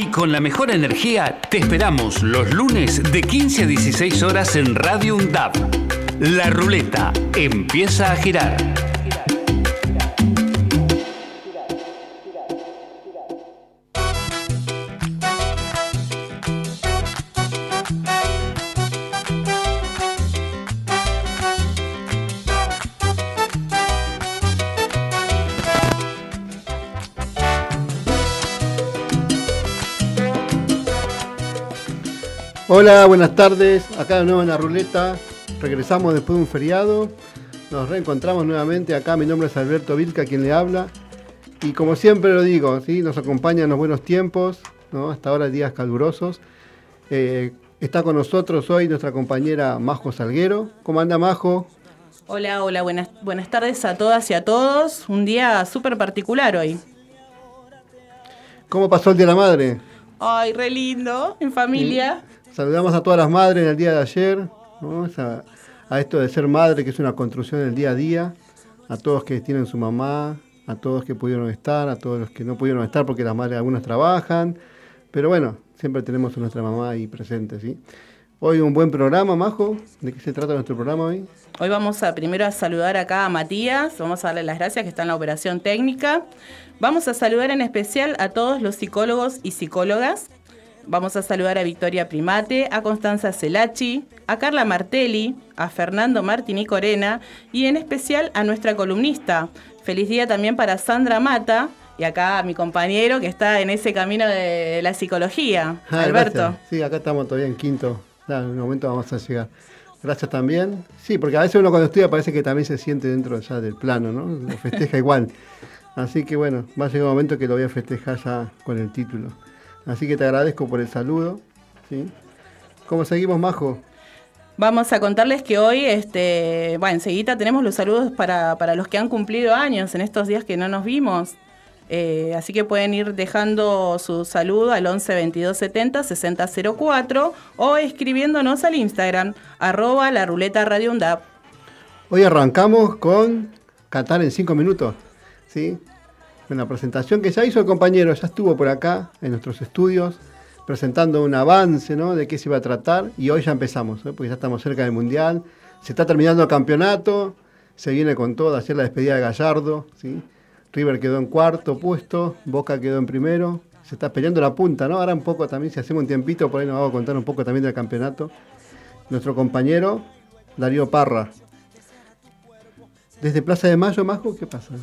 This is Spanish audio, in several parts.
Y con la mejor energía te esperamos los lunes de 15 a 16 horas en Radio UNDAP. La ruleta empieza a girar. Hola, buenas tardes. Acá de nuevo en la ruleta. Regresamos después de un feriado. Nos reencontramos nuevamente acá. Mi nombre es Alberto Vilca, quien le habla. Y como siempre lo digo, ¿sí? nos acompañan los buenos tiempos, ¿no? hasta ahora días calurosos. Eh, está con nosotros hoy nuestra compañera Majo Salguero. ¿Cómo anda Majo? Hola, hola, buenas, buenas tardes a todas y a todos. Un día súper particular hoy. ¿Cómo pasó el Día de la Madre? Ay, re lindo, en familia. Saludamos a todas las madres en el día de ayer, a, esto de ser madre, que es una construcción del día a día, a todos que tienen su mamá, a todos que pudieron estar, a todos los que no pudieron estar porque las madres algunas trabajan, pero bueno, siempre tenemos a nuestra mamá ahí presente, ¿sí? Hoy un buen programa, Majo. ¿De qué se trata nuestro programa hoy? Hoy vamos a primero a saludar acá a Matías, vamos a darle las gracias que está en la operación técnica. Vamos a saludar en especial a todos los psicólogos y psicólogas Vamos a saludar a Victoria Primate, a Constanza Celachi, a Carla Martelli, a Fernando Martini Corena y en especial a nuestra columnista. Feliz día también para Sandra Mata y acá a mi compañero que está en ese camino de la psicología, ah, Alberto. Sí, acá estamos todavía en quinto. en un momento vamos a llegar. Gracias también. Sí, porque a veces uno cuando estudia parece que también se siente dentro ya del plano, ¿no? Lo festeja igual. Así que bueno, va a llegar un momento que lo voy a festejar ya con el título. Así que te agradezco por el saludo. ¿sí? ¿Cómo seguimos, Majo? Vamos a contarles que hoy, este, bueno, enseguida tenemos los saludos para, los que han cumplido años en estos días que no nos vimos. Eh, así que pueden ir dejando su saludo al 11 22 70 60 04 o escribiéndonos al Instagram, arroba la ruleta radio UNDAP. Hoy arrancamos con Qatar en 5 minutos. ¿sí? Una presentación que ya hizo el compañero, ya estuvo por acá en nuestros estudios presentando un avance ¿no? de qué se iba a tratar y hoy ya empezamos, porque ya estamos cerca del Mundial, se está terminando el campeonato, se viene con todo, hacer la despedida de Gallardo, ¿sí? River quedó en cuarto puesto, Boca quedó en primero, se está peleando la punta, ¿no? Ahora un poco también, si hacemos un tiempito, por ahí nos vamos a contar un poco también del campeonato. Nuestro compañero Darío Parra. Desde Plaza de Mayo, Majo, ¿qué pasa?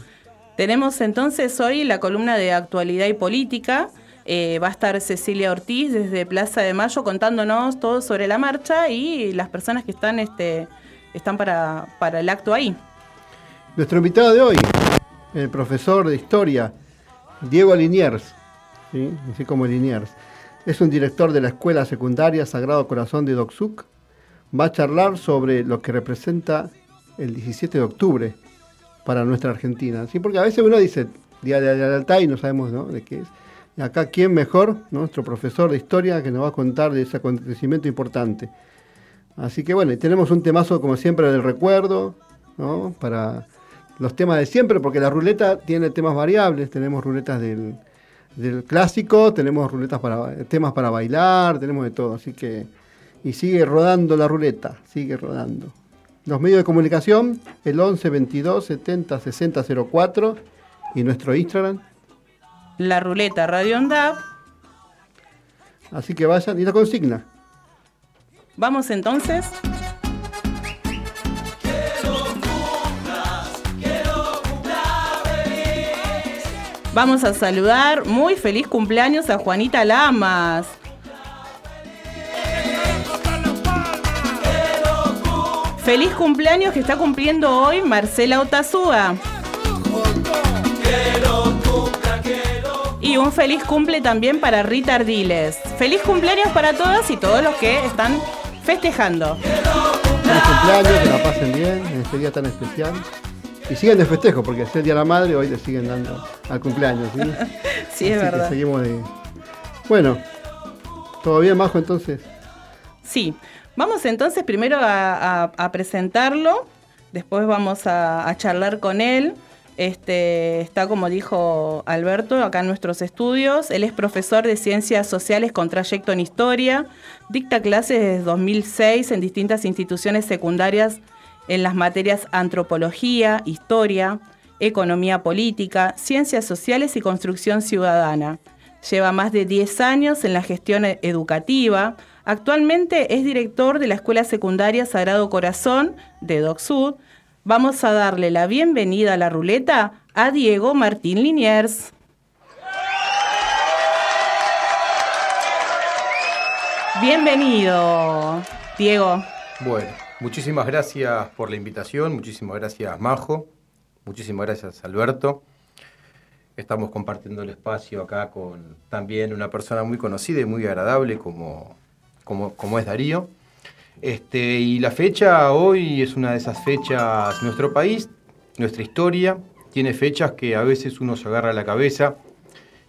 Tenemos entonces hoy la columna de actualidad y política. Eh, va a estar Cecilia Ortiz desde Plaza de Mayo contándonos todo sobre la marcha y las personas que están, este, están para, para el acto ahí. Nuestro invitado de hoy, el profesor de historia, Diego Liniers, así como Liniers, es un director de la Escuela Secundaria Sagrado Corazón de Doxuc. Va a charlar sobre lo que representa el 17 de octubre para nuestra Argentina. ¿sí? Porque a veces uno dice Día de la Lealtad y no sabemos de qué es. Y acá, ¿quién mejor? Nuestro profesor de historia que nos va a contar de ese acontecimiento importante. Así que bueno, tenemos un temazo como siempre del recuerdo, ¿no? Para los temas de siempre, porque la ruleta tiene temas variables, tenemos ruletas del, del clásico, tenemos ruletas para temas para bailar, tenemos de todo, así que y sigue rodando la ruleta, sigue rodando. Los medios de comunicación, el 11 22 70 60 04 y nuestro Instagram. La ruleta Radio Onda. Así que vayan y la consigna. Vamos entonces. Vamos a saludar muy feliz cumpleaños a Juanita Lamas. Feliz cumpleaños que está cumpliendo hoy Marcela Otazúa. Y un feliz cumple también para Rita Ardiles. Feliz cumpleaños para todas y todos los que están festejando. Feliz cumpleaños, que la pasen bien en este día tan especial. Y siguen de festejo, porque es el Día de la Madre, hoy le siguen dando al cumpleaños. Sí, sí es verdad. seguimos de... Bueno, ¿todo bien, Majo, entonces? Sí. Vamos entonces primero a, presentarlo, después vamos a, charlar con él. Este, está, como dijo Alberto, acá en nuestros estudios. Él es profesor de Ciencias Sociales con trayecto en Historia. Dicta clases desde 2006 en distintas instituciones secundarias en las materias Antropología, Historia, Economía Política, Ciencias Sociales y Construcción Ciudadana. Lleva más de 10 años en la gestión educativa. Actualmente es director de la Escuela Secundaria Sagrado Corazón de Doc Sud vamos a darle la bienvenida a la ruleta a Diego Martín Liniers. Bienvenido, Diego. Bueno, muchísimas gracias por la invitación, muchísimas gracias Majo, muchísimas gracias Alberto. Estamos compartiendo el espacio acá con también una persona muy conocida y muy agradable como, como, como es Darío. Este, y la fecha hoy es una de esas fechas, nuestro país, nuestra historia, tiene fechas que a veces uno se agarra la cabeza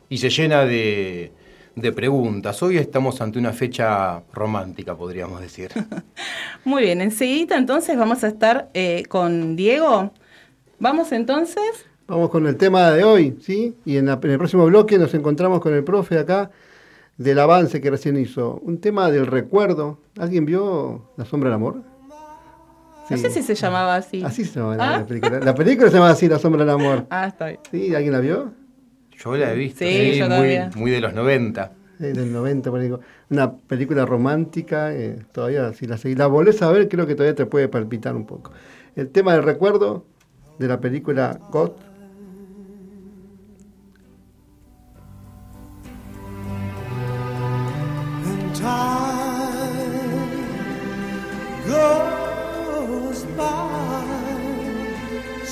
y se llena de, preguntas. Hoy estamos ante una fecha romántica, podríamos decir. Muy bien, enseguida entonces vamos a estar eh, con Diego. ¿Vamos entonces? Vamos con el tema de hoy, ¿sí? Y en, en el próximo bloque nos encontramos con el profe acá del avance que recién hizo. Un tema del recuerdo. ¿Alguien vio La Sombra del Amor? No sé si se llamaba así. Así se llamaba la ah. película. La película se llama así, La Sombra del Amor. Ah, está bien. ¿Sí? ¿Alguien la vio? Yo la he visto. Sí, yo muy, muy, de los 90. Sí, del 90, una película romántica, eh, todavía si la, si la volvés a ver creo que todavía te puede palpitar un poco. El tema del recuerdo de la película God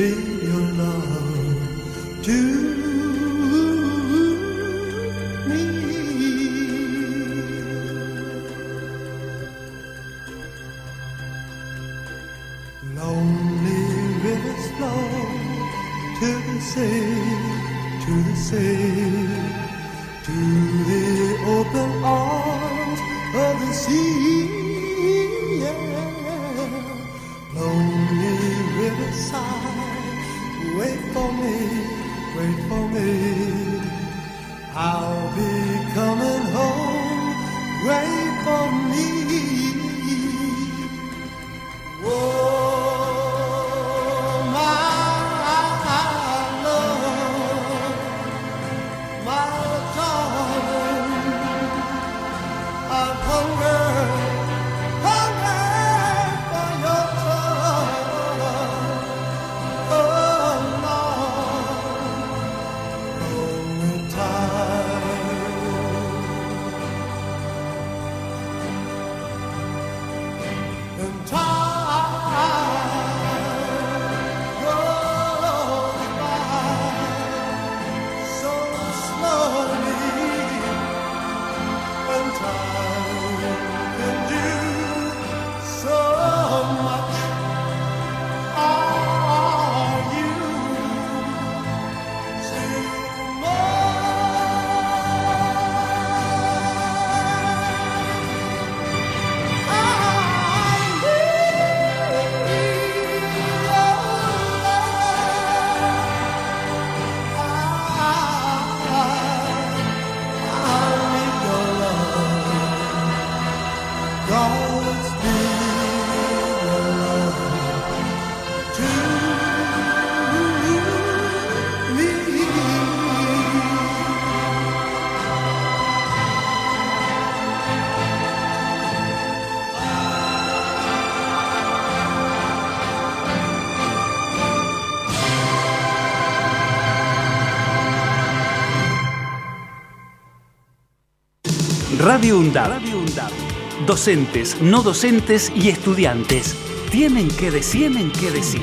You. Radio UNDAB. Docentes, no docentes y estudiantes tienen que decir, tienen que decir.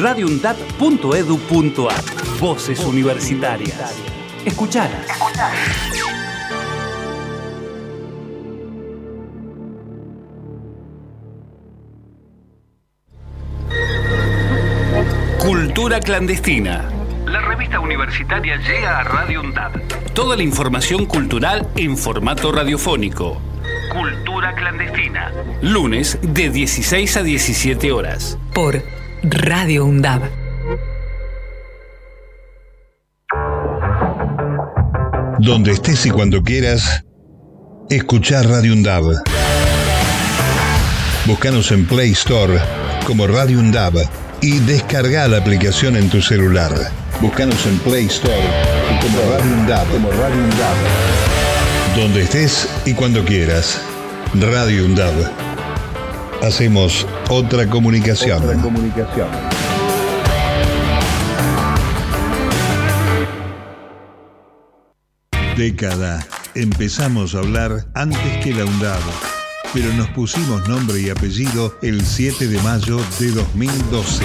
radioundab.edu.ar Voces universitarias. Escuchalas. Cultura clandestina. Revista universitaria llega a Radio UNDAB. Toda la información cultural en formato radiofónico. Cultura clandestina. Lunes de 16 a 17 horas. por Radio UNDAB. Donde estés y cuando quieras, escuchar Radio Undab. Búscanos en Play Store como Radio Undab y descarga la aplicación en tu celular. Búscanos en Play Store como Radio Undab. Como Radio Undab. Donde estés y cuando quieras. Radio Undab. Hacemos otra comunicación. Otra comunicación. Década. Empezamos a hablar antes que la UNDAB, pero nos pusimos nombre y apellido el 7 de mayo de 2012.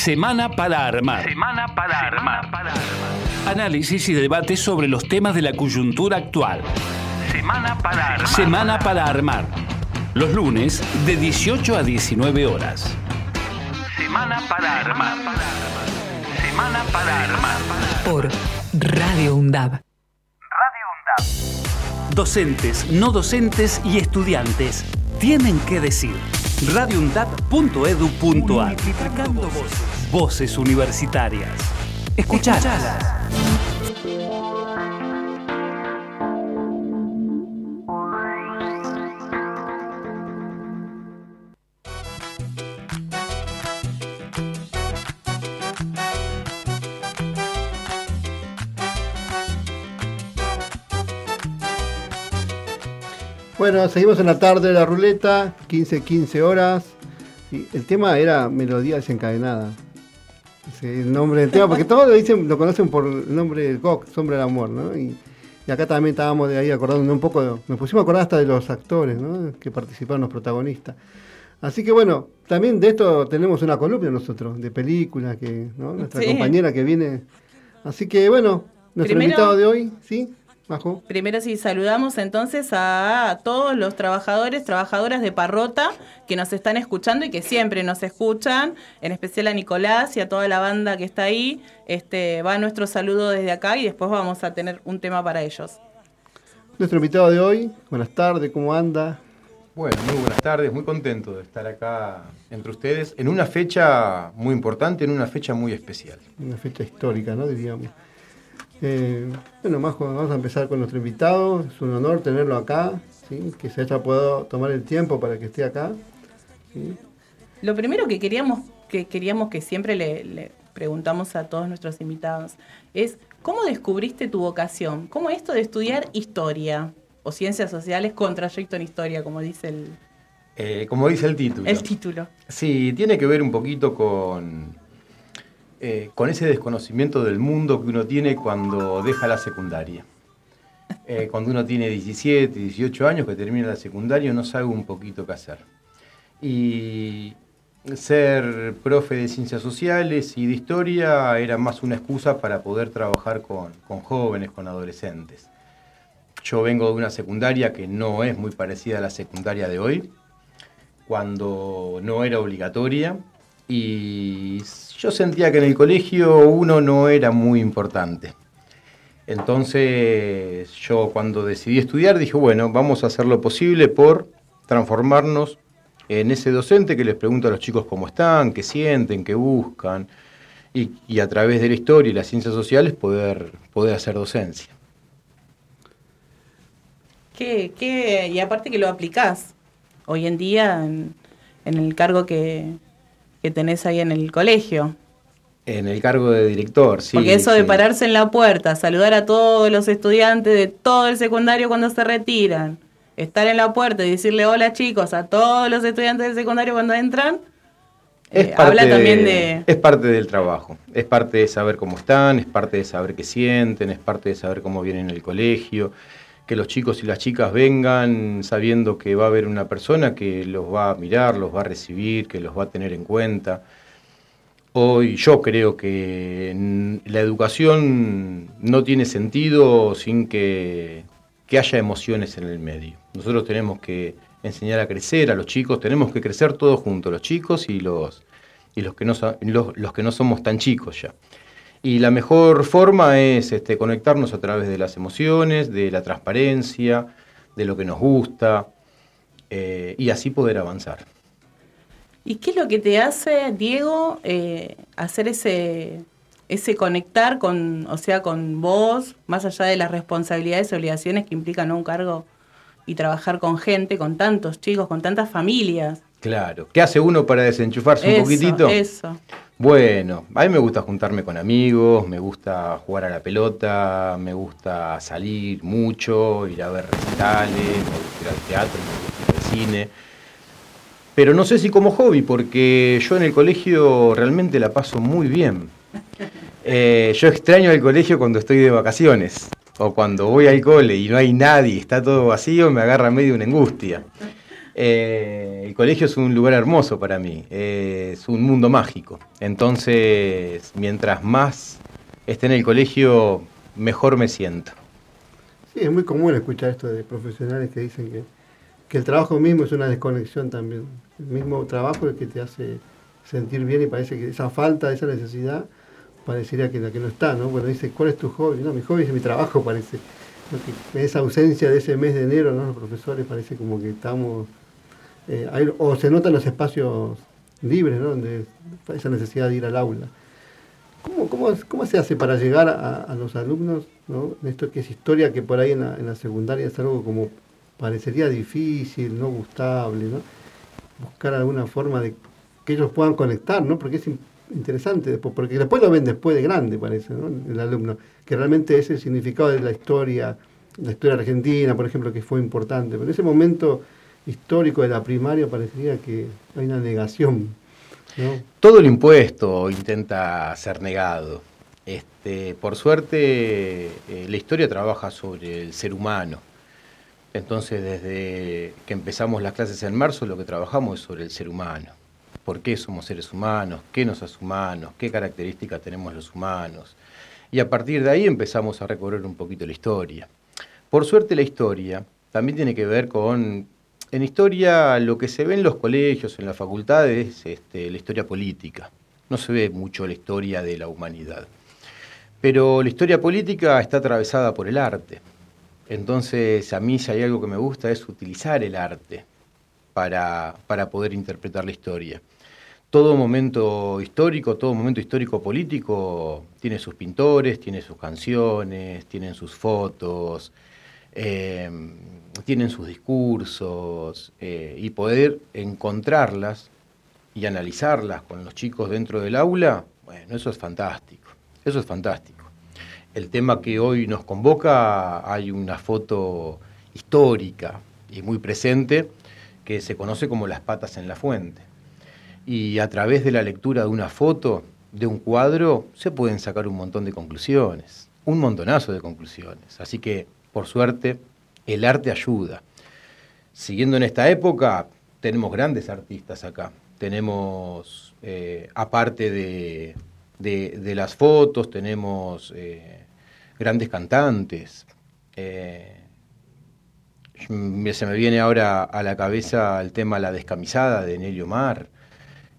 Semana para armar. Semana para armar. Análisis y debate sobre los temas de la coyuntura actual. Semana para armar. Semana para armar. Los lunes de 18 a 19 horas. Semana para armar. Semana para armar. por Radio UNDAB. Docentes, no docentes y estudiantes tienen que decir. Multiplicando voces. Voces universitarias. Escuchalas. Bueno, seguimos en la tarde de la ruleta, 15, 15 horas. Y el tema era Melodía desencadenada. Ese es el nombre del tema, porque todos lo, dicen, lo conocen por el nombre del GOC, Sombra del Amor, ¿no? Y, y acá también estábamos de ahí acordándonos un poco, de- nos pusimos a acordar hasta de los actores, ¿no? Que participaron, los protagonistas. Así que bueno, también de esto tenemos una columna nosotros, de películas, que, ¿no? Nuestra Sí. compañera que viene. Así que bueno, nuestro Primero- invitado de hoy, ¿sí? Primero sí saludamos entonces a todos los trabajadores, trabajadoras de Parrota que nos están escuchando y que siempre nos escuchan, en especial a Nicolás y a toda la banda que está ahí. Este va nuestro saludo desde acá y después vamos a tener un tema para ellos. Nuestro invitado de hoy, buenas tardes, ¿cómo anda? Bueno, muy buenas tardes, muy contento de estar acá entre ustedes en una fecha muy importante, en una fecha muy especial. Una fecha histórica, ¿no? Diríamos. Eh, bueno, Majo, vamos a empezar con nuestro invitado. Es un honor tenerlo acá, ¿sí? que se haya podido tomar el tiempo para que esté acá. ¿sí? Lo primero que queríamos que, queríamos que siempre le, le preguntamos a todos nuestros invitados es, ¿cómo descubriste tu vocación? ¿Cómo esto de estudiar historia o ciencias sociales con trayecto en historia, como dice el, Eh, como dice el título. el título? Sí, tiene que ver un poquito con, eh, con ese desconocimiento del mundo que uno tiene cuando deja la secundaria. Eh, cuando uno tiene 17, 18 años, que termina la secundaria, no sabe un poquito qué hacer. Y ser profe de ciencias sociales y de historia era más una excusa para poder trabajar con, con jóvenes, con adolescentes. Yo vengo de una secundaria que no es muy parecida a la secundaria de hoy, cuando no era obligatoria y yo sentía que en el colegio uno no era muy importante. Entonces yo cuando decidí estudiar dije, bueno, vamos a hacer lo posible por transformarnos en ese docente que les pregunta a los chicos cómo están, qué sienten, qué buscan, y, a través de la historia y las ciencias sociales poder, poder hacer docencia. ¿Qué, qué, y aparte que lo aplicás hoy en día en, en el cargo que, que tenés ahí en el colegio. En el cargo de director, sí. Porque eso de pararse en la puerta, saludar a todos los estudiantes de todo el secundario cuando se retiran, estar en la puerta y decirle hola chicos a todos los estudiantes del secundario cuando entran, Es eh, parte habla también de... Es parte del trabajo, es parte de saber cómo están, es parte de saber qué sienten, es parte de saber cómo vienen el colegio, que los chicos y las chicas vengan sabiendo que va a haber una persona que los va a mirar, los va a recibir, que los va a tener en cuenta. Hoy yo creo que la educación no tiene sentido sin que, que haya emociones en el medio. Nosotros tenemos que enseñar a crecer a los chicos, tenemos que crecer todos juntos, los chicos y los, y los, que, no, los, los que no somos tan chicos ya. Y la mejor forma es este, conectarnos a través de las emociones, de la transparencia, de lo que nos gusta, eh, y así poder avanzar. ¿Y qué es lo que te hace, Diego, eh, hacer ese, ese conectar con, o sea, con vos, más allá de las responsabilidades y obligaciones que implican un cargo y trabajar con gente, con tantos chicos, con tantas familias? Claro. ¿Qué hace uno para desenchufarse un Eso, poquitito? Eso. Bueno, a mí me gusta juntarme con amigos, me gusta jugar a la pelota, me gusta salir mucho, ir a ver recitales, me gusta ir al teatro, me gusta ir al cine. Pero no sé si como hobby, porque yo en el colegio realmente la paso muy bien. Eh, yo extraño el colegio cuando estoy de vacaciones, o cuando voy al cole y no hay nadie, está todo vacío, me agarra medio una angustia. Eh, el colegio es un lugar hermoso para mí, eh, es un mundo mágico. Entonces, mientras más esté en el colegio, mejor me siento. Sí, es muy común escuchar esto de profesionales que dicen que, que el trabajo mismo es una desconexión también. El mismo trabajo es el que te hace sentir bien y parece que esa falta, esa necesidad, parecería que la que no está, ¿no? Bueno, dice, ¿cuál es tu hobby? No, mi hobby es mi trabajo, parece. ¿no? Que esa ausencia de ese mes de enero, ¿no? Los profesores parece como que estamos... eh, hay- o se notan los espacios libres, ¿no? Donde esa necesidad de ir al aula. ¿Cómo, cómo, cómo se hace para llegar a, a los alumnos, ¿no? Esto que es historia que por ahí en la, en la secundaria es algo como parecería difícil, no gustable, ¿no? Buscar alguna forma de que ellos puedan conectar, ¿no? Porque es in- interesante después, porque después lo ven después de grande, parece, ¿no? El alumno, que realmente es el significado de la historia, la historia argentina, por ejemplo, que fue importante, pero en ese momento histórico de la primaria parecería que hay una negación. Todo el impuesto intenta ser negado. Este, por suerte, eh, la historia trabaja sobre el ser humano. Entonces, desde que empezamos las clases en marzo, lo que trabajamos es sobre el ser humano. ¿Por qué somos seres humanos? ¿Qué nos hace humanos? ¿Qué características tenemos los humanos? Y a partir de ahí empezamos a recorrer un poquito la historia. Por suerte, la historia también tiene que ver con en historia, lo que se ve en los colegios, en las facultades, es este, la historia política. No se ve mucho la historia de la humanidad. Pero la historia política está atravesada por el arte. Entonces, a mí si hay algo que me gusta es utilizar el arte para, para poder interpretar la historia. Todo momento histórico, todo momento histórico político tiene sus pintores, tiene sus canciones, tienen sus fotos, eh, tienen sus discursos eh, y poder encontrarlas y analizarlas con los chicos dentro del aula, bueno, eso es fantástico, eso es fantástico. El tema que hoy nos convoca, hay una foto histórica y muy presente que se conoce como las patas en la fuente. Y a través de la lectura de una foto, de un cuadro, se pueden sacar un montón de conclusiones, un montonazo de conclusiones. Así que, por suerte, el arte ayuda. Siguiendo en esta época, tenemos grandes artistas acá. Tenemos, eh, aparte de, de- las fotos, tenemos eh, grandes cantantes. Eh, se me viene ahora a la cabeza el tema La descamisada de Nelio Mar.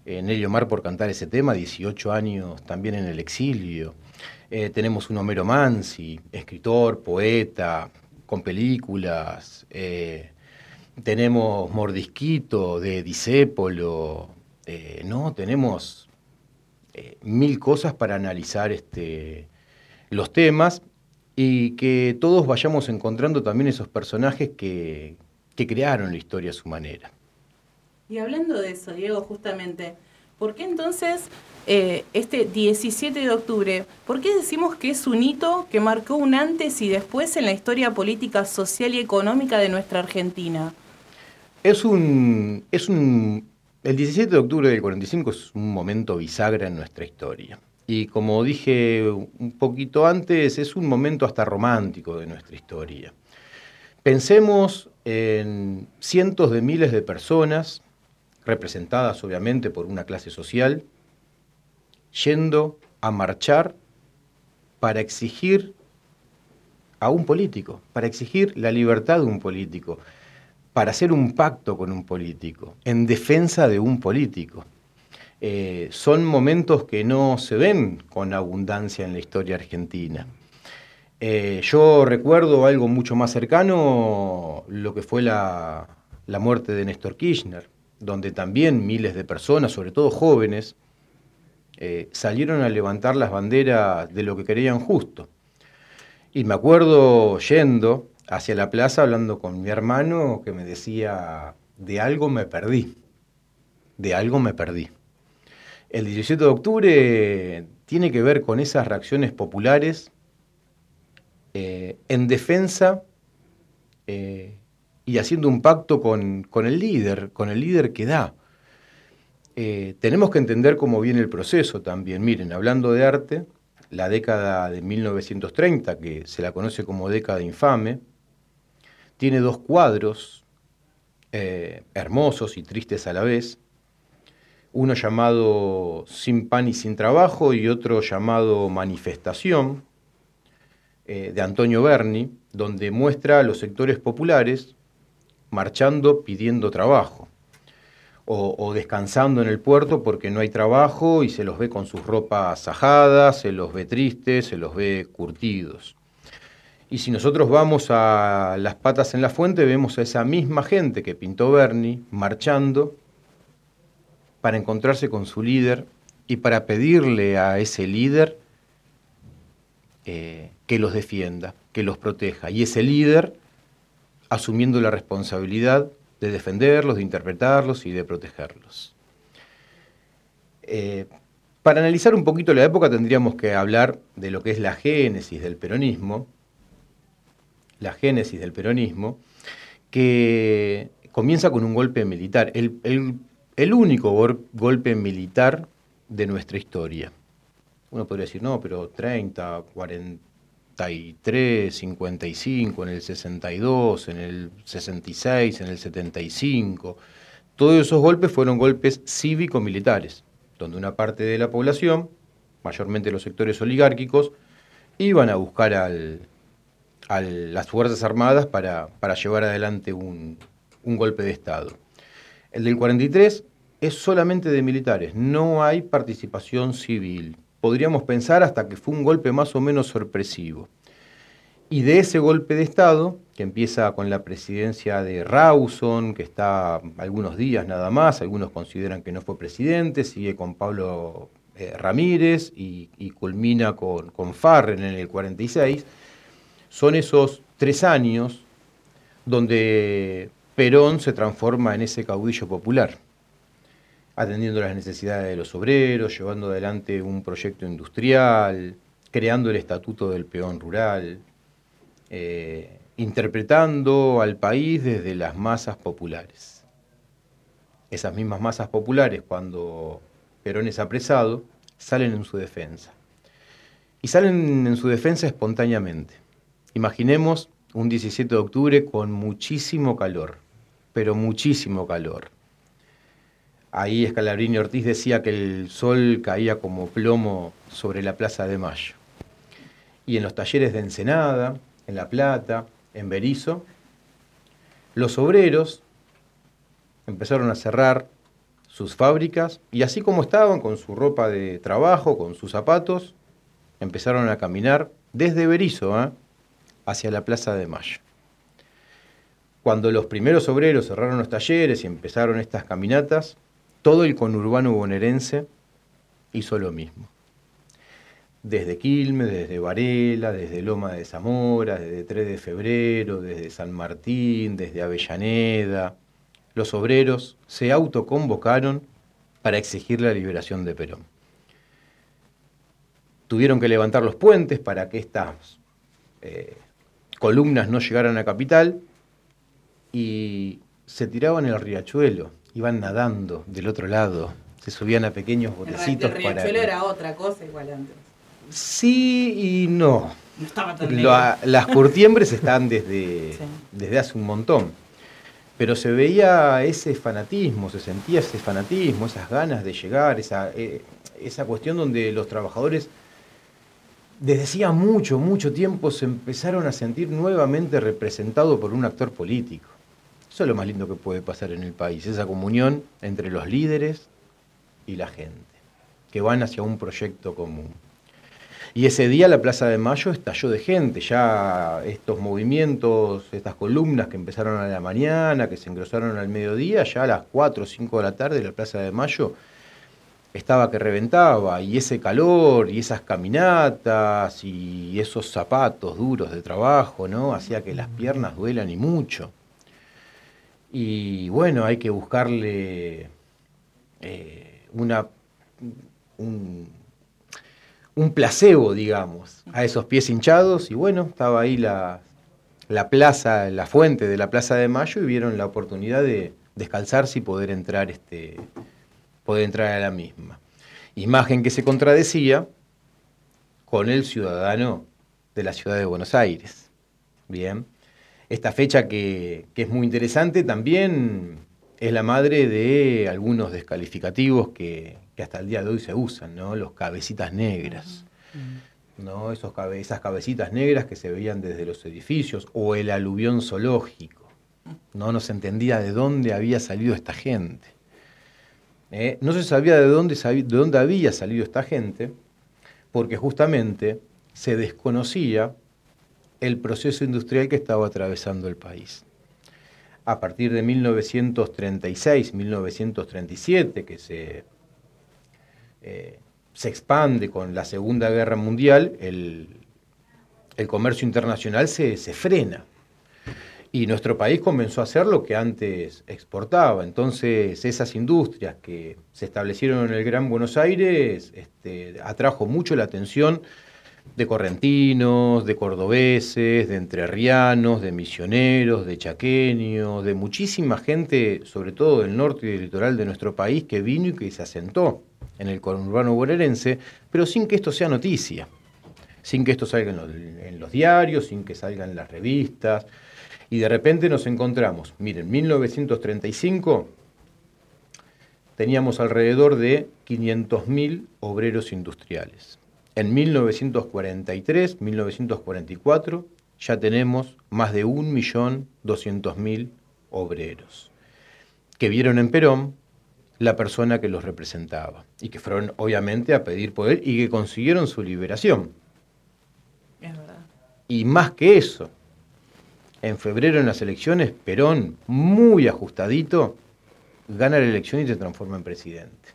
Eh, Nelio Mar por cantar ese tema, 18 años también en el exilio. Eh, tenemos un Homero Mansi, escritor, poeta, con películas. Eh, tenemos Mordisquito de Disépolo. Eh, no, tenemos mil cosas para analizar este, los temas y que todos vayamos encontrando también esos personajes que, que crearon la historia a su manera. Y hablando de eso, Diego, justamente, ¿por qué entonces eh, este 17 de octubre, por qué decimos que es un hito que marcó un antes y después en la historia política, social y económica de nuestra Argentina? Es un, es un, el 17 de octubre del 45 es un momento bisagra en nuestra historia. Y como dije un poquito antes, es un momento hasta romántico de nuestra historia. Pensemos en cientos de miles de personas, representadas obviamente por una clase social, yendo a marchar para exigir a un político, para exigir la libertad de un político, para hacer un pacto con un político, en defensa de un político. Eh, son momentos que no se ven con abundancia en la historia argentina. Eh, yo recuerdo algo mucho más cercano, lo que fue la, la muerte de Néstor Kirchner, donde también miles de personas, sobre todo jóvenes, eh, salieron a levantar las banderas de lo que creían justo. Y me acuerdo yendo hacia la plaza hablando con mi hermano que me decía, de algo me perdí, de algo me perdí. El 17 de octubre tiene que ver con esas reacciones populares eh, en defensa eh, y haciendo un pacto con, con, el líder, con el líder que da. Eh, tenemos que entender cómo viene el proceso también. Miren, hablando de arte, la década de 1930, que se la conoce como década infame, tiene dos cuadros eh, hermosos y tristes a la vez, uno llamado Sin pan y sin trabajo y otro llamado Manifestación, eh, de Antonio Berni, donde muestra a los sectores populares marchando pidiendo trabajo o, descansando en el puerto porque no hay trabajo y se los ve con sus ropas sajadas, se los ve tristes, se los ve curtidos. Y si nosotros vamos a las patas en la fuente, vemos a esa misma gente que pintó Berni marchando para encontrarse con su líder y para pedirle a ese líder eh, que los defienda, que los proteja. Y ese líder asumiendo la responsabilidad de defenderlos, de interpretarlos y de protegerlos. Eh, para analizar un poquito la época tendríamos que hablar de lo que es la génesis del peronismo, la génesis del peronismo, que comienza con un golpe militar, el, el único golpe militar de nuestra historia. Uno podría decir, no, pero 30, 40, 53, 55, en el 62, en el 66, en el 75. Todos esos golpes fueron golpes cívico-militares, donde una parte de la población, mayormente los sectores oligárquicos, iban a buscar a las Fuerzas Armadas para, llevar adelante un, un golpe de Estado. El del 43 es solamente de militares, no hay participación civil podríamos pensar hasta que fue un golpe más o menos sorpresivo. Y de ese golpe de Estado, que empieza con la presidencia de Rawson, que está algunos días nada más, algunos consideran que no fue presidente, sigue con Pablo eh, Ramírez y, culmina con, con Farren en el 46, son esos tres años donde Perón se transforma en ese caudillo popular atendiendo las necesidades de los obreros, llevando adelante un proyecto industrial, creando el estatuto del peón rural, eh, interpretando al país desde las masas populares. Esas mismas masas populares, cuando Perón es apresado, salen en su defensa. Y salen en su defensa espontáneamente. Imaginemos un 17 de octubre con muchísimo calor, pero muchísimo calor Ahí Escalabrini Ortiz decía que el sol caía como plomo sobre la Plaza de Mayo. Y en los talleres de Ensenada, en La Plata, en Berizo, los obreros empezaron a cerrar sus fábricas y así como estaban con su ropa de trabajo, con sus zapatos, empezaron a caminar desde Berizo ¿eh? hacia la Plaza de Mayo. Cuando los primeros obreros cerraron los talleres y empezaron estas caminatas, todo el conurbano bonaerense hizo lo mismo. desde Quilmes, desde Varela, desde Loma de Zamora, desde 3 de febrero, desde San Martín, desde Avellaneda. Los obreros se autoconvocaron para exigir la liberación de Perón. Tuvieron que levantar los puentes para que estas eh, columnas no llegaran a Capital y se tiraban el riachuelo, iban nadando del otro lado, se subían a pequeños botecitos el para... riachuelo era otra cosa igual antes. Sí y no. No estaba tan La- las curtiembres están desde, Sí. desde hace un montón. Pero se veía ese fanatismo, se sentía ese fanatismo, esas ganas de llegar, esa, eh, esa cuestión donde los trabajadores desde hacía mucho, mucho tiempo se empezaron a sentir nuevamente representados por un actor político. Eso es lo más lindo que puede pasar en el país, esa comunión entre los líderes y la gente, que van hacia un proyecto común. Y ese día la Plaza de Mayo estalló de gente, ya estos movimientos, estas columnas que empezaron a la mañana, que se engrosaron al mediodía, ya a las 4 o 5 de la tarde la Plaza de Mayo estaba que reventaba, y ese calor, y esas caminatas, y esos zapatos duros de trabajo, ¿no? Hacía que las piernas duelan y mucho. Y bueno, hay que buscarle eh, una, un, un placebo, digamos, a esos pies hinchados. Y bueno, estaba ahí la, la plaza, la fuente de la Plaza de Mayo y vieron la oportunidad de descalzarse y poder entrar, este, poder entrar a la misma. Imagen que se contradecía con el ciudadano de la ciudad de Buenos Aires. Bien. Esta fecha que, que es muy interesante también es la madre de algunos descalificativos que, que hasta el día de hoy se usan, ¿no? Los cabecitas negras. ¿no? Esos cabe- esas cabecitas negras que se veían desde los edificios, o el aluvión zoológico. No, no se entendía de dónde había salido esta gente. ¿eh? No se sabía de dónde, de dónde había salido esta gente, porque justamente se desconocía el proceso industrial que estaba atravesando el país. A partir de 1936-1937, que se, eh, se expande con la Segunda Guerra Mundial, el, el comercio internacional se, se frena. Y nuestro país comenzó a hacer lo que antes exportaba. Entonces, esas industrias que se establecieron en el Gran Buenos Aires este, atrajo mucho la atención de correntinos, de cordobeses, de entrerrianos, de misioneros, de chaqueños, de muchísima gente, sobre todo del norte y del litoral de nuestro país, que vino y que se asentó en el conurbano bonaerense, pero sin que esto sea noticia, sin que esto salga en los, diarios, sin que salga en las revistas. Y de repente nos encontramos, miren, 1935 teníamos alrededor de 500.000 obreros industriales. En 1943, 1944, ya tenemos más de 1.200.000 obreros que vieron en Perón la persona que los representaba y que fueron obviamente a pedir poder y que consiguieron su liberación. Es verdad. Y más que eso, en febrero en las elecciones, Perón, muy ajustadito, gana la elección y se transforma en presidente.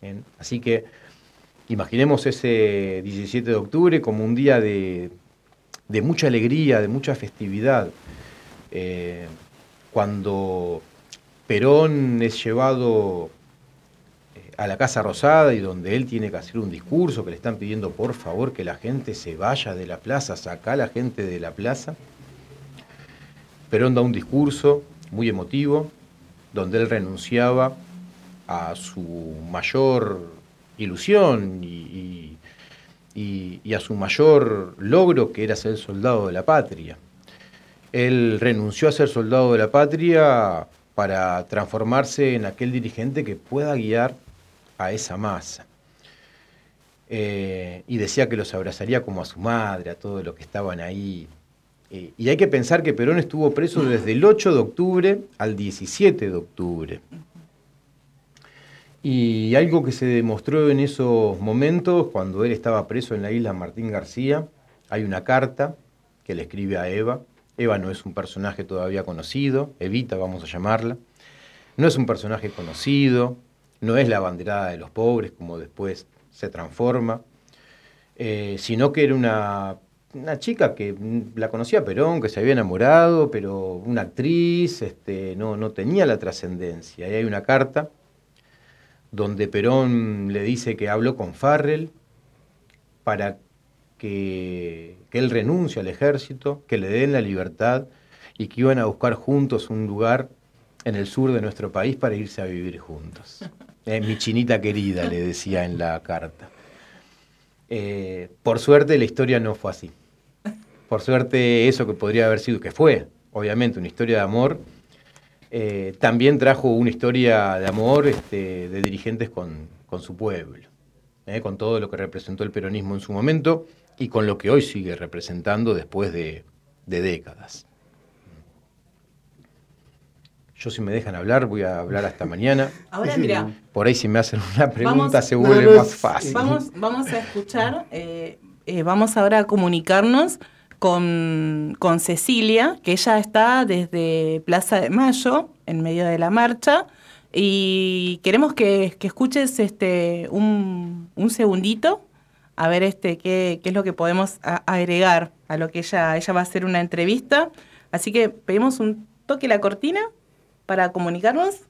Bien, Así que imaginemos ese 17 de octubre como un día de, de mucha alegría, de mucha festividad, eh, cuando Perón es llevado eh, a la Casa Rosada y donde él tiene que hacer un discurso, que le están pidiendo por favor que la gente se vaya de la plaza, saca a la gente de la plaza. Perón da un discurso muy emotivo, donde él renunciaba a su mayor ilusión y, a su mayor logro, que era ser soldado de la patria. Él renunció a ser soldado de la patria para transformarse en aquel dirigente que pueda guiar a esa masa. Eh, y decía que los abrazaría como a su madre, a todos los que estaban ahí. Eh, y hay que pensar que Perón estuvo preso desde el 8 de octubre al 17 de octubre. Y algo que se demostró en esos momentos, cuando él estaba preso en la isla Martín García, hay una carta que le escribe a Eva. Eva no es un personaje todavía conocido, Evita vamos a llamarla. No es un personaje conocido, no es la banderada de los pobres como después se transforma. eh, sino que era una, una chica que la conocía Perón, que se había enamorado, pero una actriz, este, no, no tenía la trascendencia. Ahí hay una carta donde Perón le dice que habló con Farrell para que, que él renuncie al ejército, que le den la libertad y que iban a buscar juntos un lugar en el sur de nuestro país para irse a vivir juntos. Eh, mi chinita querida, le decía en la carta. Eh, por suerte la historia no fue así. Por suerte eso que podría haber sido, que fue, obviamente, una historia de amor, eh, también trajo una historia de amor este, de dirigentes con, con su pueblo, eh, con todo lo que representó el peronismo en su momento y con lo que hoy sigue representando después de, de décadas. Yo si me dejan hablar, voy a hablar hasta mañana. Ahora mira, Por ahí si me hacen una pregunta Vamos- se vuelve no, más fácil. vamos, vamos a escuchar, eh, eh, vamos ahora a comunicarnos con, Cecilia, que ella está desde Plaza de Mayo, en medio de la marcha, y queremos que, escuches este un, un segundito, a ver este qué, es lo que podemos agregar a lo que ella, ella va a hacer una entrevista. Así que pedimos un toque la cortina para comunicarnos.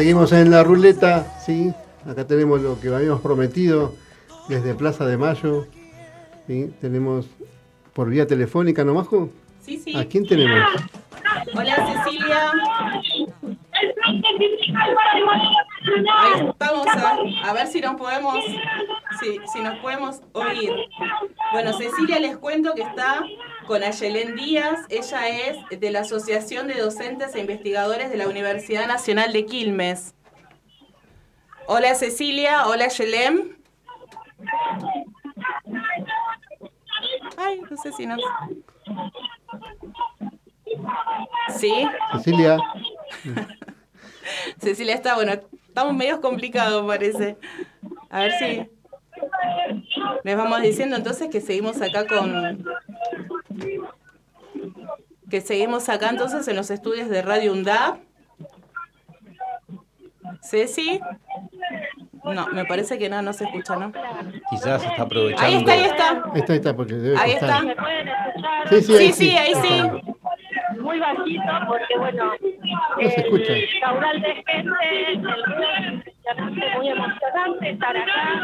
Seguimos en la ruleta, sí. Acá tenemos lo que habíamos prometido desde Plaza de Mayo. ¿sí? Tenemos por vía telefónica, ¿no, Majo? Sí, sí. ¿A quién tenemos? Hola Cecilia. Ahí vamos a, a ver si nos podemos si, si nos podemos oír. Bueno, Cecilia les cuento que está con Ayelén Díaz. Ella es de la Asociación de Docentes e Investigadores de la Universidad Nacional de Quilmes. Hola Cecilia, hola Ayelén. Ay, no sé si nos... ¿Sí? Cecilia. Cecilia está, bueno, estamos medio complicados parece. A ver si les vamos diciendo entonces que seguimos acá con... Que seguimos acá entonces en los estudios de Radio UNDAP. Ceci. No, me parece que no, no se escucha, ¿no? Quizás está aprovechando. Ahí está, ahí está. Ahí está, ahí está, porque debe Ahí costar. está. pueden escuchar Sí, sí, ahí Sí, sí, ahí sí. Muy bajito porque bueno No el caudal de gente el realmente muy emocionante estar acá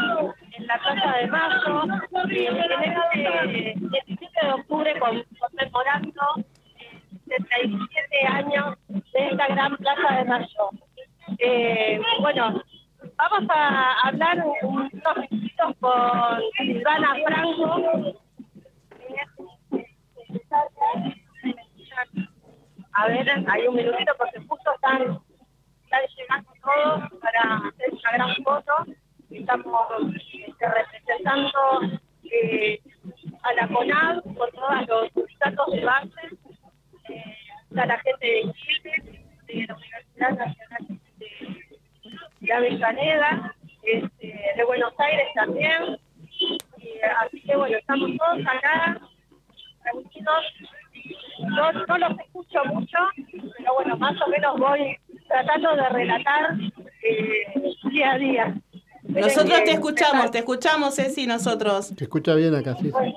en la Plaza de Mayo, en este 17 de octubre con- conmemorando eh, 77 años de esta gran Plaza de Mayo. Eh, bueno, vamos a hablar unos minutitos con Silvana Franco. A ver, hay un minutito porque justo están, están llegando todos para hacer una gran foto. Estamos este, representando eh, a la CONAD con todos los datos de base. Eh, está la gente de Chile, de la Universidad Nacional de Avellaneda, este, de Buenos Aires también. Y, así que bueno, estamos todos acá reunidos. No, no los escucho mucho, pero bueno, más o menos voy tratando de relatar eh, día a día. Nosotros Eh, te escuchamos, te escuchamos, Ceci, nosotros. Se escucha bien acá, sí. sí.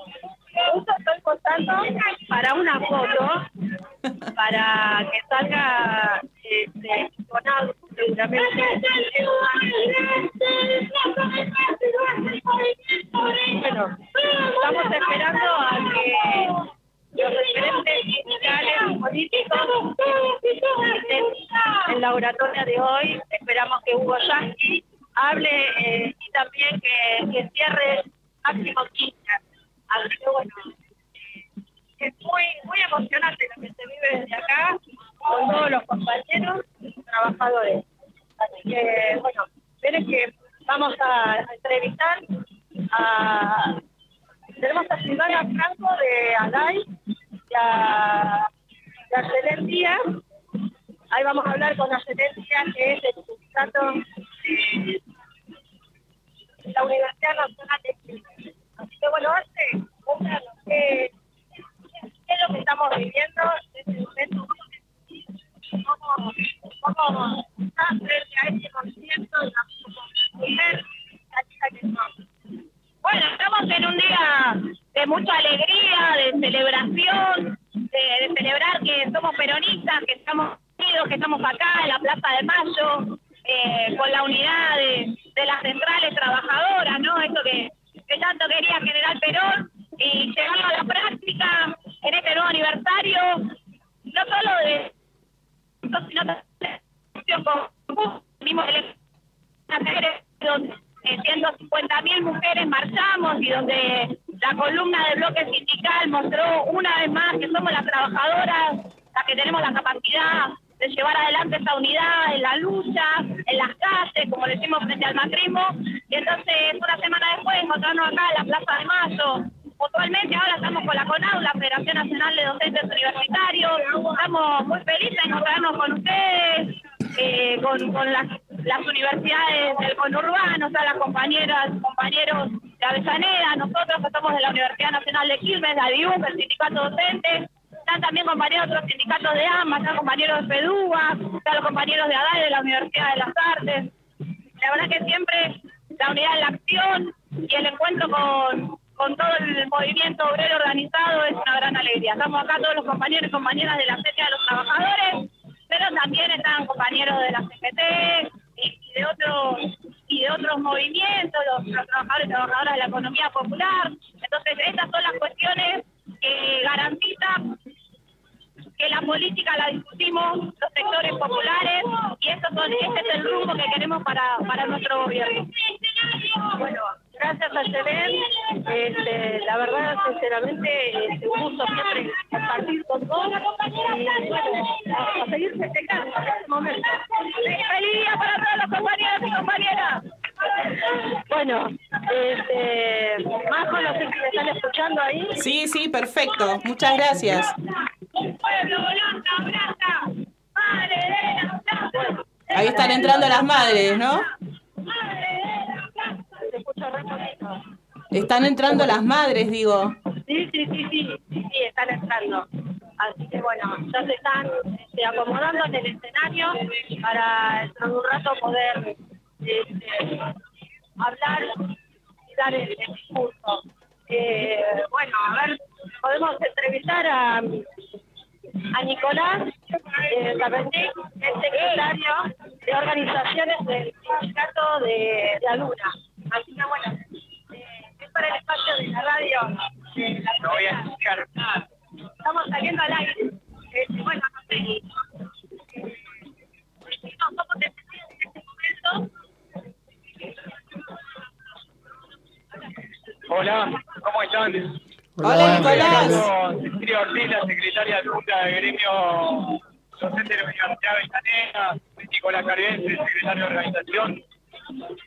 Universidad Nacional de Chile. Así que bueno, cuéntanos qué, qué es lo que estamos viviendo en este momento. ¿Cómo, está frente a este concierto de la mujer que sos? Bueno, estamos en un día de mucha alegría, de celebración, de, de celebrar que somos peronistas, Entonces, estas son las cuestiones que garantizan que la política la discutimos los sectores populares y eso son, ese es el rumbo que queremos para, para nuestro gobierno. Bueno, gracias a Cebén. Este, la verdad, sinceramente, es un gusto siempre compartir con todos y bueno, a, a seguir festejando en este momento. ¡Feliz día para todos los compañeros y compañeras! Bueno, este, Majo, no sé si me están escuchando ahí. Sí, sí, perfecto. Muchas gracias. Pueblo Blanca, Blanca, madre de la Blanca. Ahí están entrando las madres, ¿no? Re bonito. Están entrando las madres, digo. Sí, sí, sí, sí, sí, sí, están entrando. Así que bueno, ya se están este, acomodando en el escenario para de un rato poder este, hablar y dar el, el discurso. Eh, bueno, a ver, podemos entrevistar a, a Nicolás eh, el secretario de organizaciones del sindicato de, de Aluna. Así que bueno, eh, es para el espacio de la radio. De la No voy a escuchar. Estamos saliendo al aire. Eh, bueno, no sé. eh, no somos dependientes en este momento. Hola, ¿cómo están? Hola, Nicolás. Soy Cecilia Ortiz, la secretaria adjunta del gremio docente de la Universidad Avellaneda, Nicolás Cardense, secretario de organización.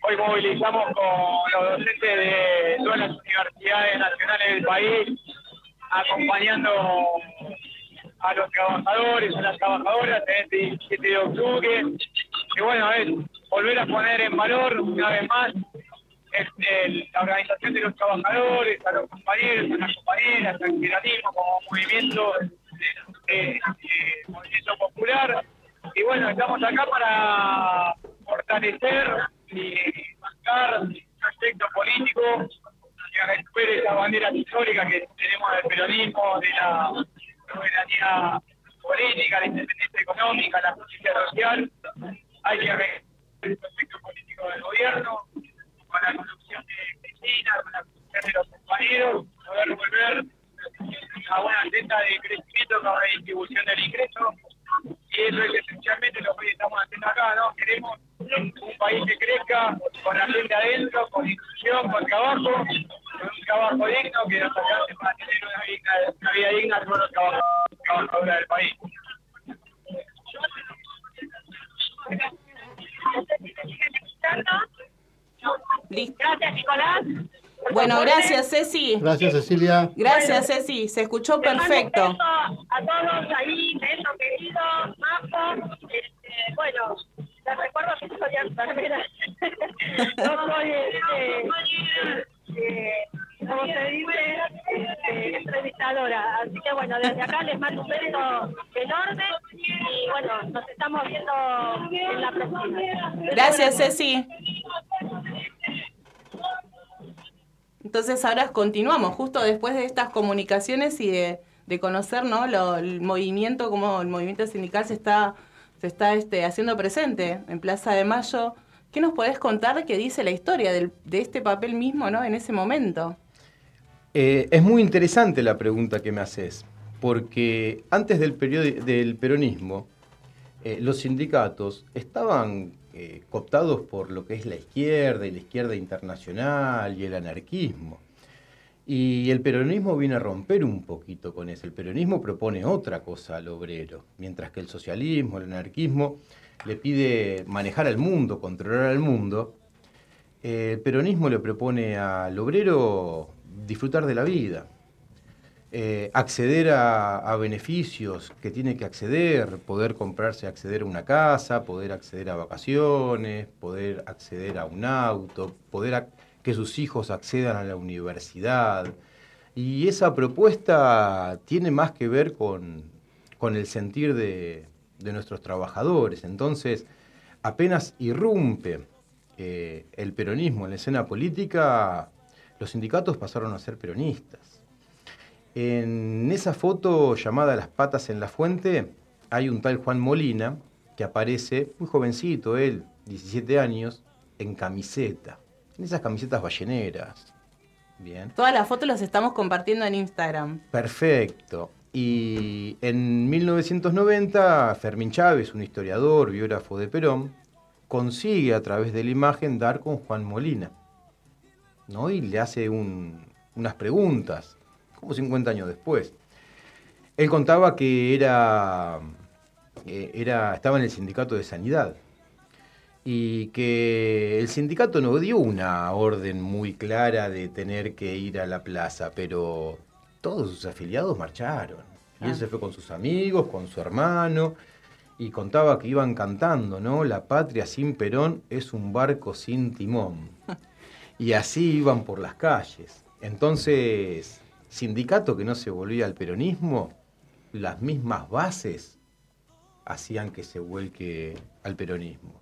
Hoy movilizamos con los docentes de todas las universidades nacionales del país, acompañando a los trabajadores, a las trabajadoras en este 17 de octubre. Y bueno, es volver a poner en valor una vez más la organización de los trabajadores, a los compañeros, a las compañeras, al federalismo como movimiento, eh, eh, movimiento popular. Y bueno, estamos acá para fortalecer y marcar un proyecto político que recupere esa bandera histórica que tenemos del peronismo, de la soberanía política, la independencia económica, la justicia social. Hay que el proyecto político del gobierno, con la corrupción de Cristina, con la corrupción de los compañeros, poder volver a una senda de crecimiento con redistribución del ingreso. Y eso es esencialmente lo que estamos haciendo acá, ¿no? Queremos un país que crezca con la gente adentro, con inclusión, con trabajo, con un trabajo digno que nos alcance para tener una, vida digna a todos los trabajadores y trabajadoras del país. Listo. Gracias, Nicolás. Bueno, gracias, Ceci. Gracias, Cecilia. Gracias, Ceci. Se escuchó un perfecto. a todos ahí, beso querido, Majo. Este, bueno, les recuerdo que soy enfermera. no soy, este, eh, como este, entrevistadora. Así que bueno, desde acá les mando un beso enorme y bueno, nos estamos viendo en la próxima. Gracias, Ceci. Entonces ahora continuamos, justo después de estas comunicaciones y de, de conocer ¿no? Lo- el movimiento, cómo el movimiento sindical se está, se está este, haciendo presente en Plaza de Mayo. ¿Qué nos podés contar que dice la historia del- de este papel mismo ¿no? en ese momento? Eh, es muy interesante la pregunta que me haces, porque antes del, periodo, del peronismo, eh, los sindicatos estaban eh, cooptados por lo que es la izquierda y la izquierda internacional y el anarquismo. Y el peronismo viene a romper un poquito con eso. El peronismo propone otra cosa al obrero, mientras que el socialismo, el anarquismo, le pide manejar al mundo, controlar al mundo. el peronismo le propone al obrero disfrutar de la vida, eh, acceder a, beneficios que tiene que acceder, poder comprarse, acceder a una casa, poder acceder a vacaciones, poder acceder a un auto, poder que sus hijos accedan a la universidad. Y esa propuesta tiene más que ver con, con el sentir de, de nuestros trabajadores. Entonces, apenas irrumpe eh, el peronismo en la escena política, los sindicatos pasaron a ser peronistas. En esa foto llamada Las patas en la fuente hay un tal Juan Molina que aparece, muy jovencito él, 17 años, en camiseta, en esas camisetas balleneras. Bien. Todas las fotos las estamos compartiendo en Instagram. Perfecto. Y en 1990, Fermín Chávez, un historiador, biógrafo de Perón, consigue a través de la imagen dar con Juan Molina. ¿No? Y le hace un- unas preguntas, como 50 años después. Él contaba que era, eh, era, estaba en el sindicato de sanidad y que el sindicato no dio una orden muy clara de tener que ir a la plaza, pero todos sus afiliados marcharon. Y él Ah. se fue con sus amigos, con su hermano, y contaba que iban cantando, ¿no? La patria sin Perón es un barco sin timón. Y así iban por las calles. Entonces, sindicato que no se volvía al peronismo, las mismas bases hacían que se vuelque al peronismo.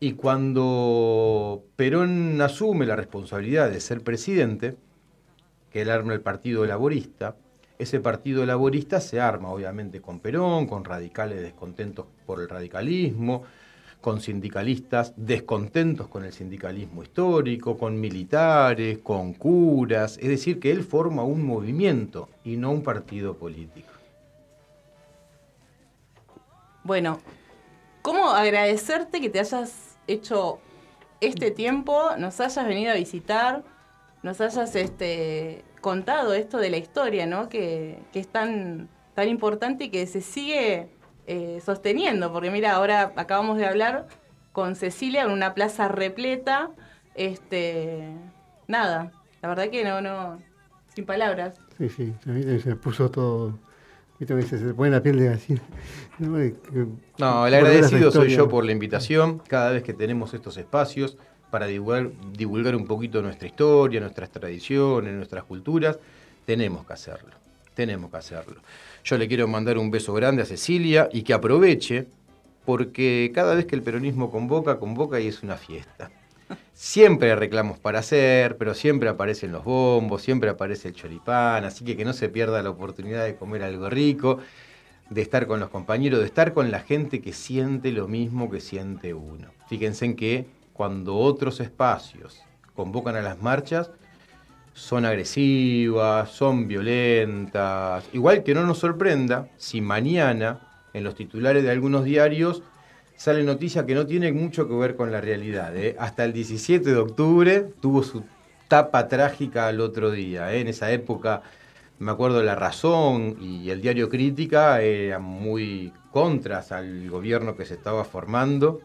Y cuando Perón asume la responsabilidad de ser presidente, que él arma el Partido Laborista, ese Partido Laborista se arma obviamente con Perón, con radicales descontentos por el radicalismo, con sindicalistas descontentos con el sindicalismo histórico, con militares, con curas, es decir, que él forma un movimiento y no un partido político. Bueno, ¿cómo agradecerte que te hayas hecho este tiempo, nos hayas venido a visitar, nos hayas este, contado esto de la historia, ¿no? Que, que es tan, tan importante y que se sigue eh, sosteniendo, porque mira, ahora acabamos de hablar con Cecilia en una plaza repleta, este, nada, la verdad que no, no, sin palabras. Sí, sí, a mí se me puso todo, ¿viste? me dice, se pone la piel de gallina. No, que- No, el agradecido soy yo por la invitación. Cada vez que tenemos estos espacios para divulgar, divulgar un poquito nuestra historia, nuestras tradiciones, nuestras culturas, tenemos que hacerlo. Tenemos que hacerlo. Yo le quiero mandar un beso grande a Cecilia y que aproveche, porque cada vez que el peronismo convoca, convoca y es una fiesta. Siempre hay reclamos para hacer, pero siempre aparecen los bombos, siempre aparece el choripán, así que que no se pierda la oportunidad de comer algo rico, de estar con los compañeros, de estar con la gente que siente lo mismo que siente uno. Fíjense en que cuando otros espacios convocan a las marchas, son agresivas, son violentas. Igual que no nos sorprenda si mañana en los titulares de algunos diarios sale noticia que no tiene mucho que ver con la realidad. ¿eh? Hasta el 17 de octubre tuvo su tapa trágica al otro día. ¿eh? En esa época, me acuerdo, La Razón y el diario Crítica eran muy contras al gobierno que se estaba formando.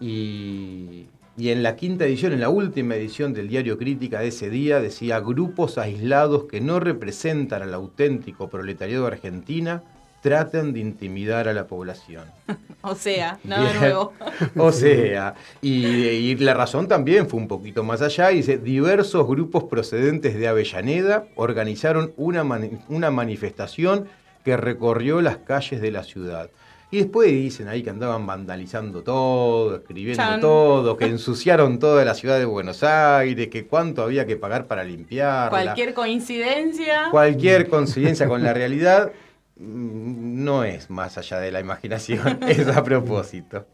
Y, y en la quinta edición, en la última edición del diario Crítica de ese día, decía grupos aislados que no representan al auténtico proletariado de Argentina tratan de intimidar a la población. O sea, nada Bien. nuevo. O sea, y, y la razón también fue un poquito más allá. Dice, diversos grupos procedentes de Avellaneda organizaron una, mani- una manifestación que recorrió las calles de la ciudad. Y después dicen ahí que andaban vandalizando todo, escribiendo Chan. todo, que ensuciaron toda la ciudad de Buenos Aires, que cuánto había que pagar para limpiarla. Cualquier coincidencia. Cualquier coincidencia con la realidad mm, no es más allá de la imaginación, es a propósito.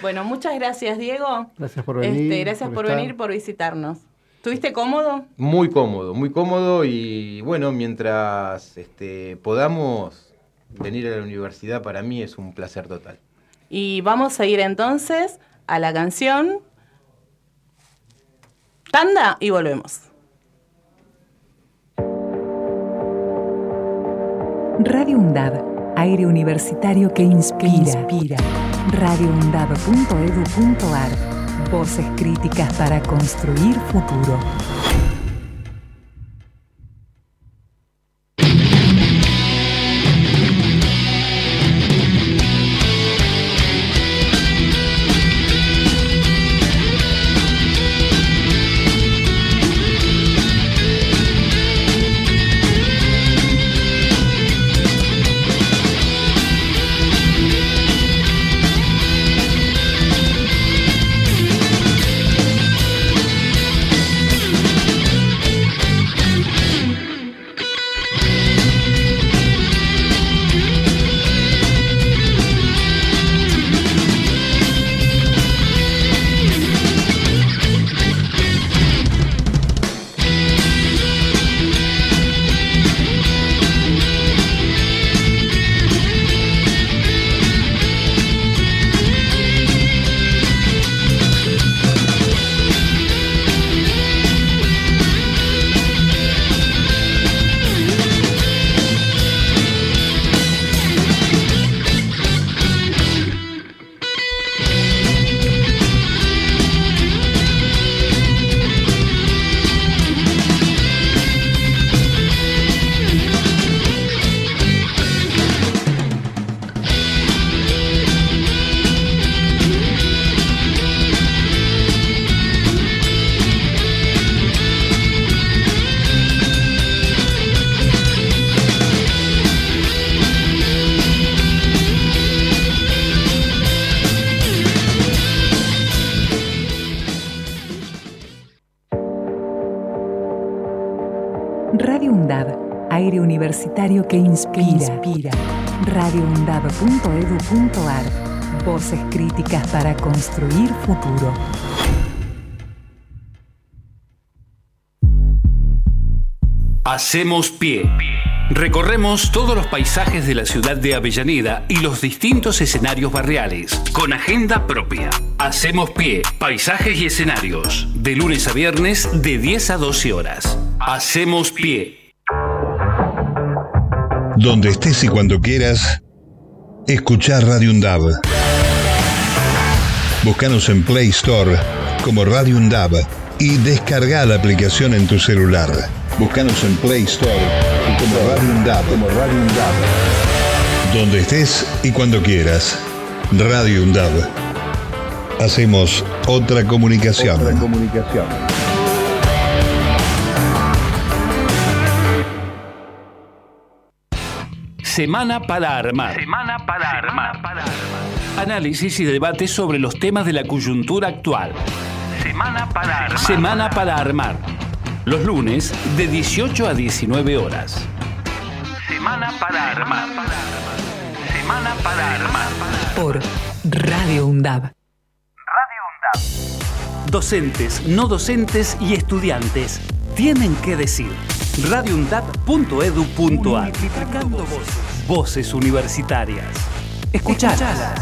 Bueno, muchas gracias, Diego. Gracias por venir. Este, gracias por, estar. venir, por visitarnos. ¿Estuviste cómodo? Muy cómodo, muy cómodo y bueno, mientras este, podamos venir a la universidad, para mí es un placer total. Y vamos a ir entonces a la canción Tanda y volvemos. Radio UNDAB, aire universitario que inspira. inspira. radioundab.edu.ar, voces críticas para construir futuro. Aire universitario que inspira. inspira. radioundab.edu.ar, Voces críticas para construir futuro. Hacemos pie. Recorremos todos los paisajes de la ciudad de Avellaneda y los distintos escenarios barriales, con agenda propia. Hacemos pie, paisajes y escenarios, de lunes a viernes de 10 a 12 horas. Hacemos pie. Donde estés y cuando quieras, escuchar Radio Undab. Búscanos en Play Store como Radio Undab y descarga la aplicación en tu celular. Búscanos en Play Store como Radio Undab, como Radio Undab. Donde estés y cuando quieras. Radio Undab. Hacemos otra comunicación. Otra comunicación. Semana para armar. Semana para armar. Análisis y debate sobre los temas de la coyuntura actual. Semana para armar. Semana para armar. Los lunes de 18 a 19 horas. Semana para armar. Semana para armar. Por Radio UNDAB. Docentes, no docentes y estudiantes tienen que decir. Multiplicando voces. Voces universitarias. Escuchalas.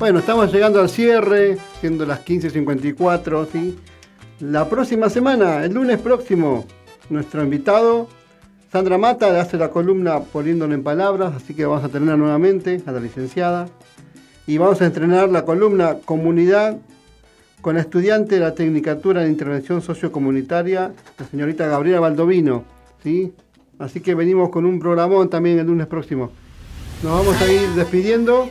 Bueno, estamos llegando al cierre, siendo las 15.54, ¿sí? La próxima semana, el lunes próximo, nuestro invitado, Sandra Mata, hace la columna poniéndolo en palabras, así que vamos a tener nuevamente a la licenciada. Y vamos a entrenar la columna Comunidad con la estudiante de la Tecnicatura de Intervención Sociocomunitaria, la señorita Gabriela Baldovino, ¿sí? Así que venimos con un programón también el lunes próximo. Nos vamos a ir despidiendo.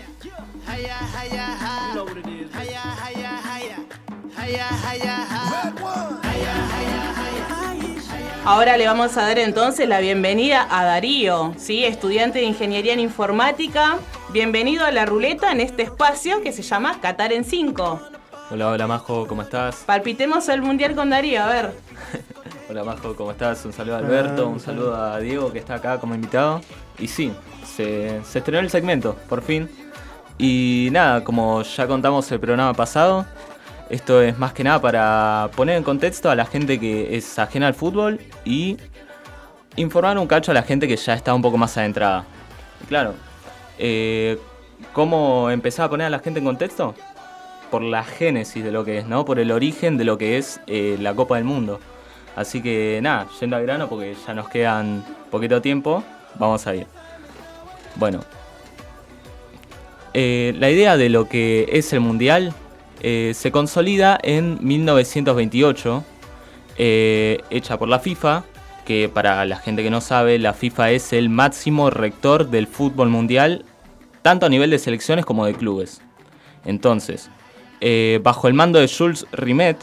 Ahora le vamos a dar entonces la bienvenida a Darío, ¿sí? estudiante de Ingeniería en Informática. Bienvenido a la ruleta en este espacio que se llama Qatar en 5. Hola, hola Majo, ¿cómo estás? Palpitemos el mundial con Darío, a ver. Hola Majo, ¿cómo estás? Un saludo a Alberto, un saludo a Diego que está acá como invitado. Y sí, se, se estrenó el segmento, por fin. Y nada, como ya contamos el programa pasado, esto es más que nada para poner en contexto a la gente que es ajena al fútbol y informar un cacho a la gente que ya está un poco más adentrada. Claro, eh, ¿cómo empezar a poner a la gente en contexto? Por la génesis de lo que es, ¿no? Por el origen de lo que es eh, la Copa del Mundo. Así que nada, yendo al grano porque ya nos quedan poquito tiempo, vamos a ir. Bueno, eh, la idea de lo que es el Mundial eh, se consolida en 1928, eh, hecha por la FIFA, que para la gente que no sabe, la FIFA es el máximo rector del fútbol mundial, tanto a nivel de selecciones como de clubes. Entonces, bajo el mando de Jules Rimet,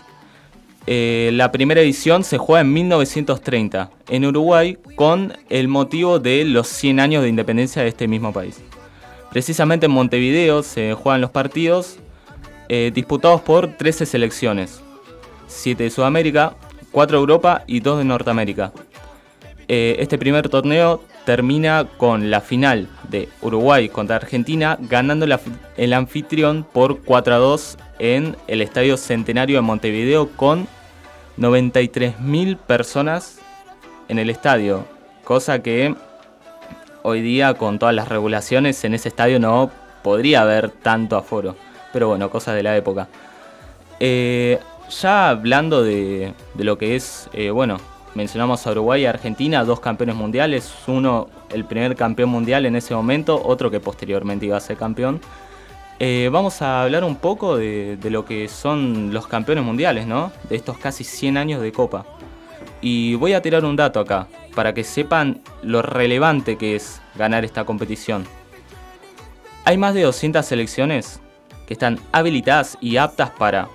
la primera edición se juega en 1930 en Uruguay con el motivo de los 100 años de independencia de este mismo país. Precisamente en Montevideo se juegan los partidos eh, disputados por 13 selecciones, 7 de Sudamérica, 4 de Europa y 2 de Norteamérica. Eh, este primer torneo termina con la final de Uruguay contra Argentina, ganando el anfitrión por 4 a 2 en el Estadio Centenario de Montevideo con 93.000 personas en el estadio, cosa que hoy día con todas las regulaciones en ese estadio no podría haber tanto aforo. Pero bueno, cosas de la época. Eh, ya hablando de, lo que es, eh, bueno, mencionamos a Uruguay y Argentina, dos campeones mundiales. Uno, el primer campeón mundial en ese momento, otro que posteriormente iba a ser campeón. Eh, vamos a hablar un poco de, de, lo que son los campeones mundiales, ¿no? De estos casi 100 años de Copa. Y voy a tirar un dato acá, para que sepan lo relevante que es ganar esta competición. Hay más de 200 selecciones están habilitadas y aptas para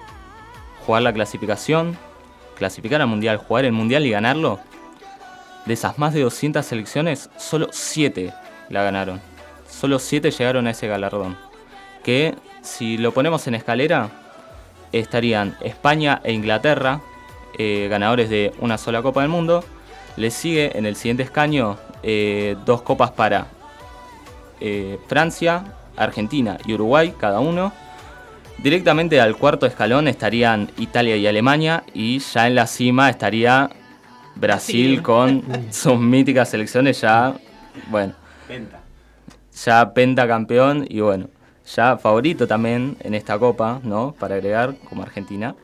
jugar la clasificación, clasificar al mundial, jugar el mundial y ganarlo. De esas más de 200 selecciones, solo 7 la ganaron. Solo 7 llegaron a ese galardón. Que si lo ponemos en escalera, estarían España e Inglaterra, eh, ganadores de una sola Copa del Mundo. Le sigue en el siguiente escaño eh, dos copas para eh, Francia, Argentina y Uruguay, cada uno. Directamente al cuarto escalón estarían Italia y Alemania y ya en la cima estaría Brasil con sus míticas selecciones ya, bueno, ya pentacampeón y bueno, ya favorito también en esta copa, ¿no? Para agregar como Argentina.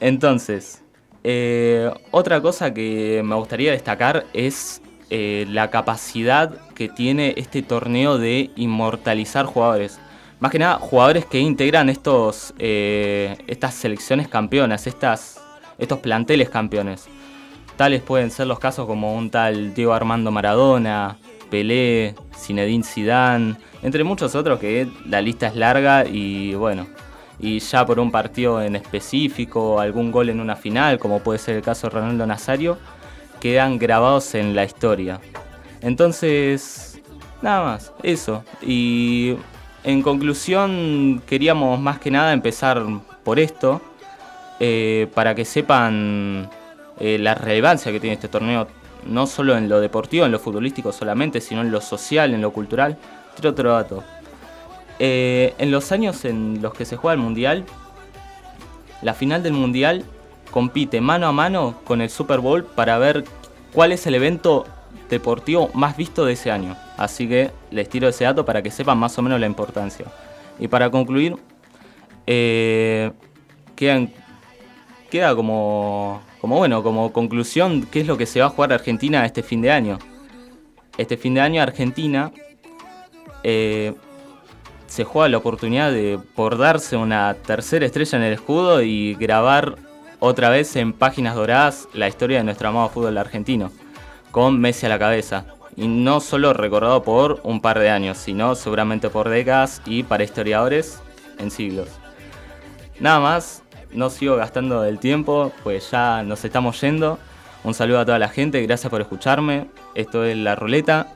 Entonces, eh, otra cosa que me gustaría destacar es eh, la capacidad que tiene este torneo de inmortalizar jugadores. Más que nada, jugadores que integran estos, eh, estas selecciones campeonas, estas, estos planteles campeones. Tales pueden ser los casos como un tal Diego Armando Maradona, Pelé, Zinedine Zidane, entre muchos otros que la lista es larga y bueno, y ya por un partido en específico, algún gol en una final, como puede ser el caso de Ronaldo Nazario, quedan grabados en la historia. Entonces, nada más, eso. Y en conclusión, queríamos más que nada empezar por esto, eh, para que sepan eh, la relevancia que tiene este torneo, no solo en lo deportivo, en lo futbolístico solamente, sino en lo social, en lo cultural. Otro, otro dato. Eh, en los años en los que se juega el Mundial, la final del Mundial compite mano a mano con el Super Bowl para ver cuál es el evento deportivo más visto de ese año. Así que les tiro ese dato para que sepan más o menos la importancia. Y para concluir, eh, queda como, como bueno, como conclusión, qué es lo que se va a jugar Argentina este fin de año. Este fin de año Argentina eh, se juega la oportunidad de bordarse una tercera estrella en el escudo y grabar otra vez en páginas doradas la historia de nuestro amado fútbol argentino, con Messi a la cabeza. Y no solo recordado por un par de años, sino seguramente por décadas y para historiadores en siglos. Nada más, no sigo gastando el tiempo, pues ya nos estamos yendo. Un saludo a toda la gente, gracias por escucharme. Esto es La Ruleta.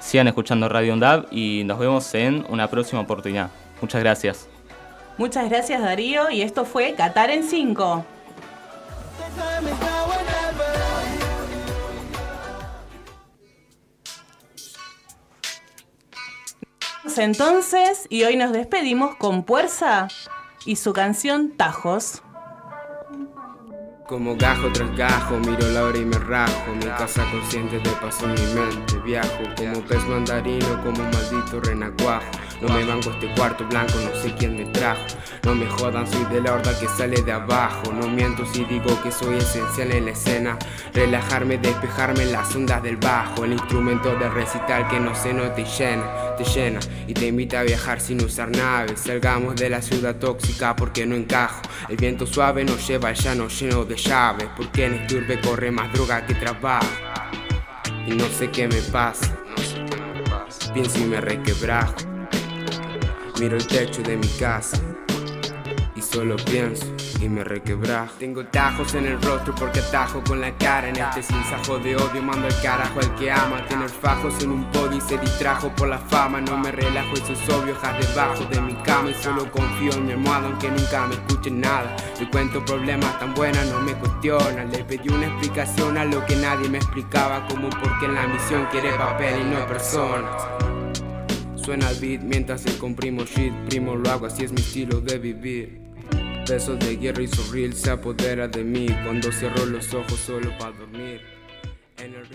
Sigan escuchando Radio Undab y nos vemos en una próxima oportunidad. Muchas gracias. Muchas gracias Darío y esto fue Qatar en 5. Entonces, y hoy nos despedimos con Fuerza y su canción Tajos. Como gajo tras gajo, miro la hora y me rajo. Mi casa consciente de paso en mi mente. Viajo como pez mandarino, como un maldito renacuajo. No me banco este cuarto blanco, no sé quién me trajo. No me jodan, soy de la horda que sale de abajo. No miento si digo que soy esencial en la escena. Relajarme, despejarme en las ondas del bajo. El instrumento de recital que no se no te llena, te llena y te invita a viajar sin usar naves. Salgamos de la ciudad tóxica porque no encajo. El viento suave nos lleva al llano lleno de llaves. Porque en este urbe corre más droga que trabajo. Y no sé qué me pasa. Pienso y me requebrajo. Miro el techo de mi casa y solo pienso y me requebrajo. Tengo tajos en el rostro porque atajo con la cara en este sinsajo de odio. Mando al carajo al que ama. Tener fajos en un podio y se distrajo por la fama. No me relajo, eso es obvio. Jas debajo de mi cama y solo confío en mi almohada aunque nunca me escuchen nada. Le cuento problemas tan buenas, no me cuestionan. Le pedí una explicación a lo que nadie me explicaba. Como porque en la misión quiere papel y no personas. Suena el beat mientras el comprimo shit, primo lo hago, así es mi estilo de vivir. Besos de guerra y surreal se apodera de mí cuando cierro los ojos solo para dormir. En el